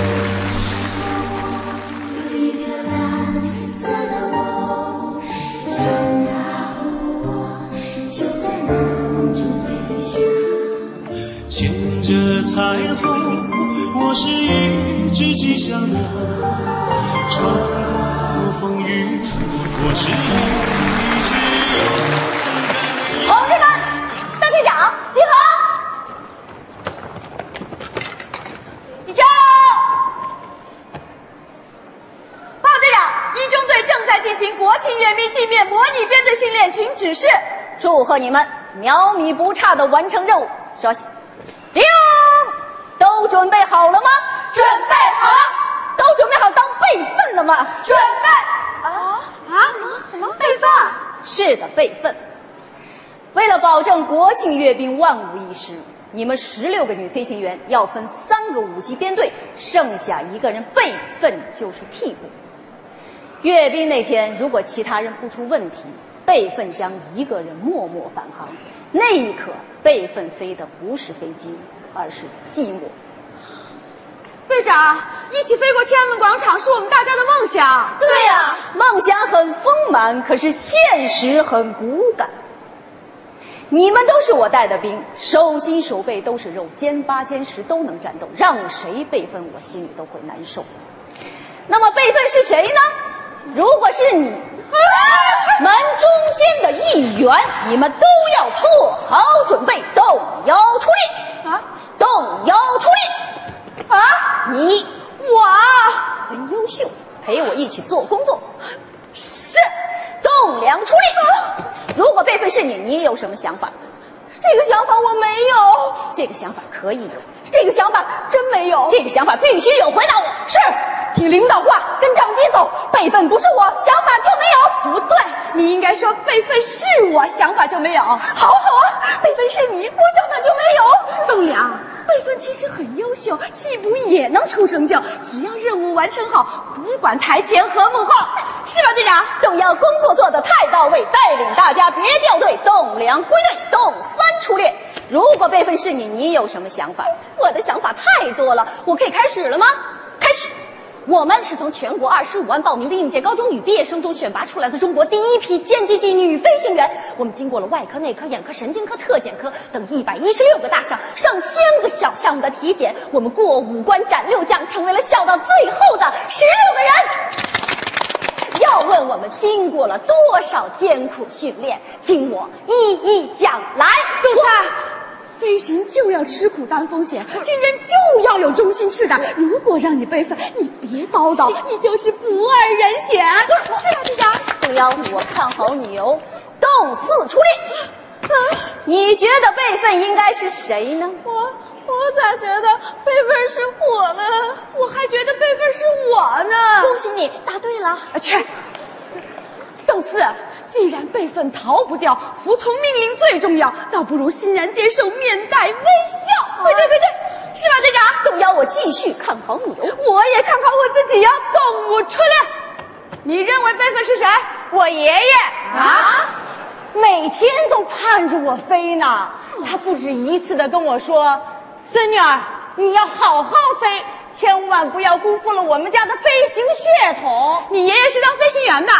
我有一个蓝色的梦，就在那梦中飞翔。牵着彩虹，我是一只吉祥鸟，穿过风雨，我是一。祝贺你们秒米不差的完成任务。稍息，叮，都准备好了吗？准备好了。都准备好当备份了吗？准备。啊啊？什么什么备份？是的，备份。为了保证国庆阅兵万无一失，你们十六个女飞行员要分三个五级编队，剩下一个人备份就是替补。阅兵那天，如果其他人不出问题。备份将一个人默默返航，那一刻，备份飞的不是飞机，而是寂寞。队长，一起飞过天安门广场是我们大家的梦想。对呀，梦想很丰满，可是现实很骨感。你们都是我带的兵，手心手背都是肉，肩八肩十都能战斗，让谁备份，我心里都会难受。那么备份是谁呢？如果是你。门中间的一员，你们都要做好准备，动摇出力啊！动摇出力啊！你我很优秀，陪我一起做工作。是，栋梁出力。如果备份是你，你有什么想法？这个想法我没有。这个想法可以有。这个想法真没有。这个想法必须有。回答我。是。听领导话，跟长兵走。辈分不是我，想法就没有。不对，你应该说备份是我，想法就没有。好，好啊，备份是你，我想法就没有。栋梁，备份其实很优秀，替补也能出成就。只要任务完成好，不管台前和幕后，是吧，队长？动摇工作做得太到位，带领大家别掉队。栋梁归队，栋三出列。如果备份是你，你有什么想法？我的想法太多了，我可以开始了吗？开始。我们是从全国二十五万报名的应届高中女毕业生中选拔出来的中国第一批歼击机女飞行员。我们经过了外科、内科、眼科、神经科、特检科等一百一十六个大项、上千个小项目的体检，我们过五关斩六将，成为了笑到最后的十六个人。要问我们经过了多少艰苦训练，听我一一讲来。杜三。飞行就要吃苦担风险，军人就要有忠心赤胆。如果让你备份，你别叨叨，你就是不二人选。是啊，队长。东幺，我看好你哦。动四出列。你觉得备份应该是谁呢？我我咋觉得备份是我呢？我还觉得备份是我呢。恭喜你答对了。去。邓四，既然辈分逃不掉，服从命令最重要，倒不如欣然接受，面带微笑。对对对对，是吧，队长？动摇，我继续看好你哦。我也看好我自己呀。动物出来，你认为辈分是谁？我爷爷啊，每天都盼着我飞呢。他不止一次的跟我说：“孙女儿，你要好好飞。”千万不要辜负了我们家的飞行血统。你爷爷是当飞行员的，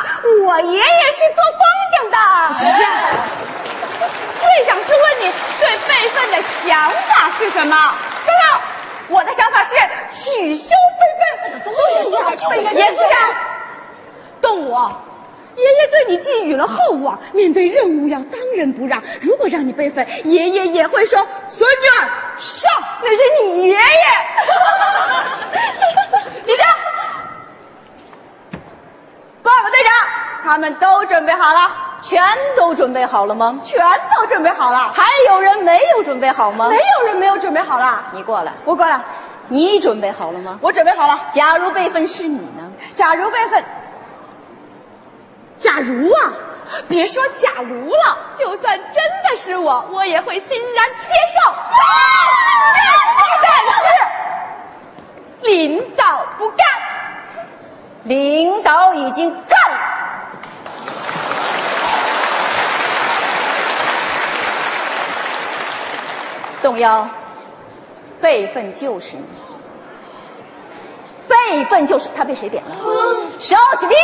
我爷爷是做风筝的。队长是问你对辈分的想法是什么？报告，我的想法是取消备份。对呀，严队长，动物。爷爷对你寄予了厚望，面对任务要当仁不让。如果让你备份，爷爷也会说：“孙女儿上，那是你爷爷。”你听，报告队长，他们都准备好了，全都准备好了吗？全都准备好了。还有人没有准备好吗？没有人没有准备好了。你过来，我过来。你准备好了吗？我准备好了。假如备份是你呢？假如备份。假如啊，别说假如了，就算真的是我，我也会欣然接受。但是领导不干，领导已经干了。动摇，备份就是你。辈分就是他被谁点了？少许利用，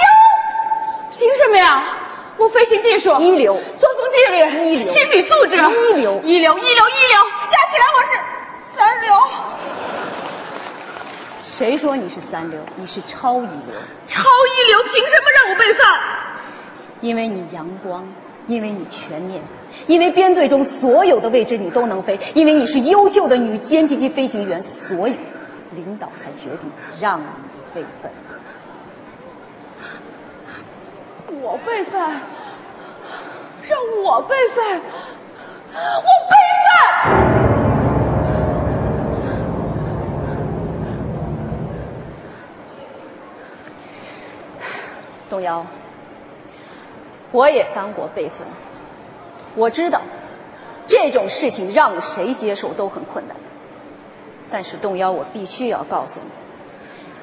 凭什么呀？我飞行技术一流，作风纪律一流，心理素质一流，一流，一流，一流，加起来我是三流。谁说你是三流？你是超一流。超一流，凭什么让我备饭？因为你阳光，因为你全面，因为编队中所有的位置你都能飞，因为你是优秀的女歼击机飞行员，所以领导才决定让你备份。我备份，让我备份，我备份。东瑶，我也当过备份，我知道这种事情让谁接受都很困难。但是东瑶，我必须要告诉你，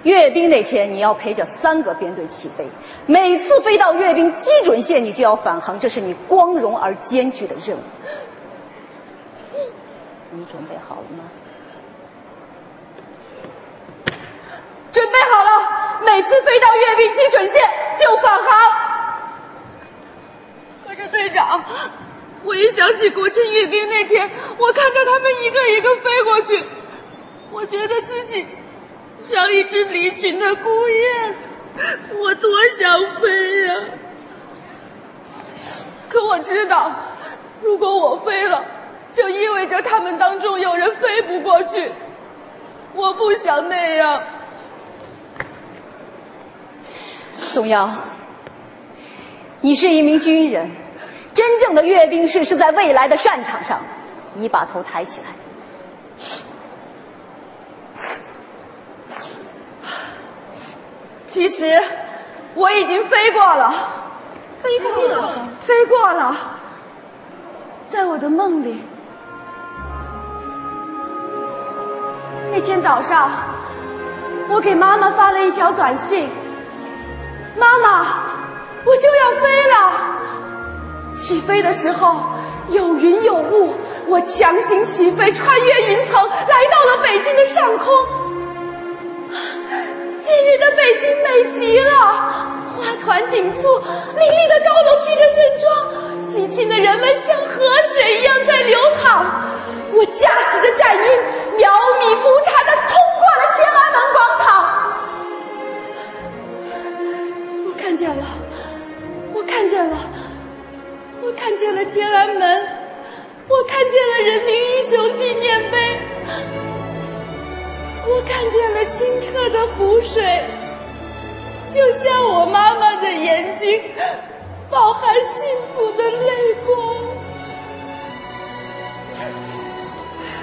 阅兵那天你要陪着三个编队起飞，每次飞到阅兵基准线你就要返航，这是你光荣而艰巨的任务。你准备好了吗？准备好了，每次飞到阅兵基准线就返航。可是队长，我一想起国庆阅兵那天，我看着他们一个一个飞过去，我觉得自己像一只离群的孤雁，我多想飞呀！可我知道，如果我飞了，就意味着他们当中有人飞不过去。我不想那样。宋瑶，你是一名军人，真正的阅兵式是在未来的战场上。你把头抬起来。其实我已经飞过了，飞过了，飞过了，在我的梦里。那天早上，我给妈妈发了一条短信。妈妈，我就要飞了。起飞的时候有云有雾，我强行起飞，穿越云层，来到了北京的上空。今日的北京美极了，花团锦簇，林立的高楼披着盛装，喜庆的人们像河水一样在流淌。那清澈的湖水，就像我妈妈的眼睛，饱含幸福的泪光。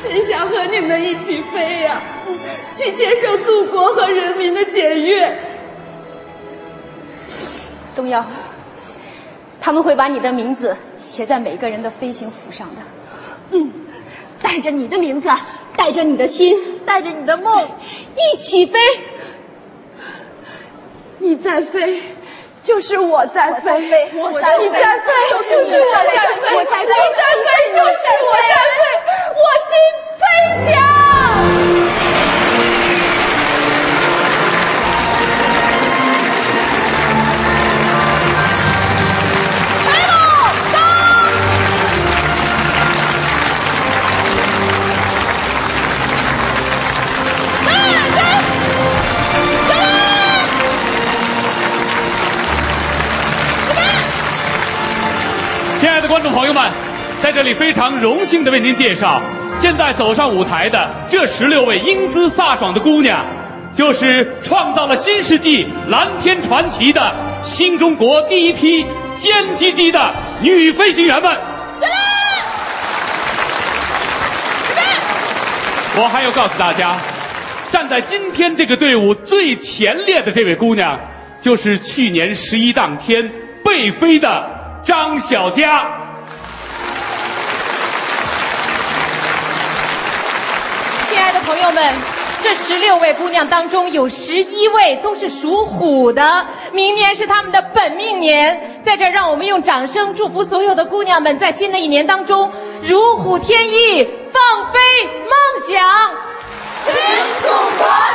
真想和你们一起飞呀、去接受祖国和人民的检阅。东瑶，他们会把你的名字写在每个人的飞行服上的。嗯，带着你的名字，带着你的心，带着你的梦，一起飞。你在飞，就是我在飞；我在飞你在飞，就是我在飞，观众朋友们，在这里非常荣幸的为您介绍，现在走上舞台的这十六位英姿飒爽的姑娘，就是创造了新世纪蓝天传奇的新中国第一批歼击机的女飞行员们。我还要告诉大家，站在今天这个队伍最前列的这位姑娘，就是去年十一当天被飞的张小佳。亲爱的朋友们这十六位姑娘当中有十一位都是属虎的明年是他们的本命年在这让我们用掌声祝福所有的姑娘们在新的一年当中如虎添翼放飞梦想。请祖国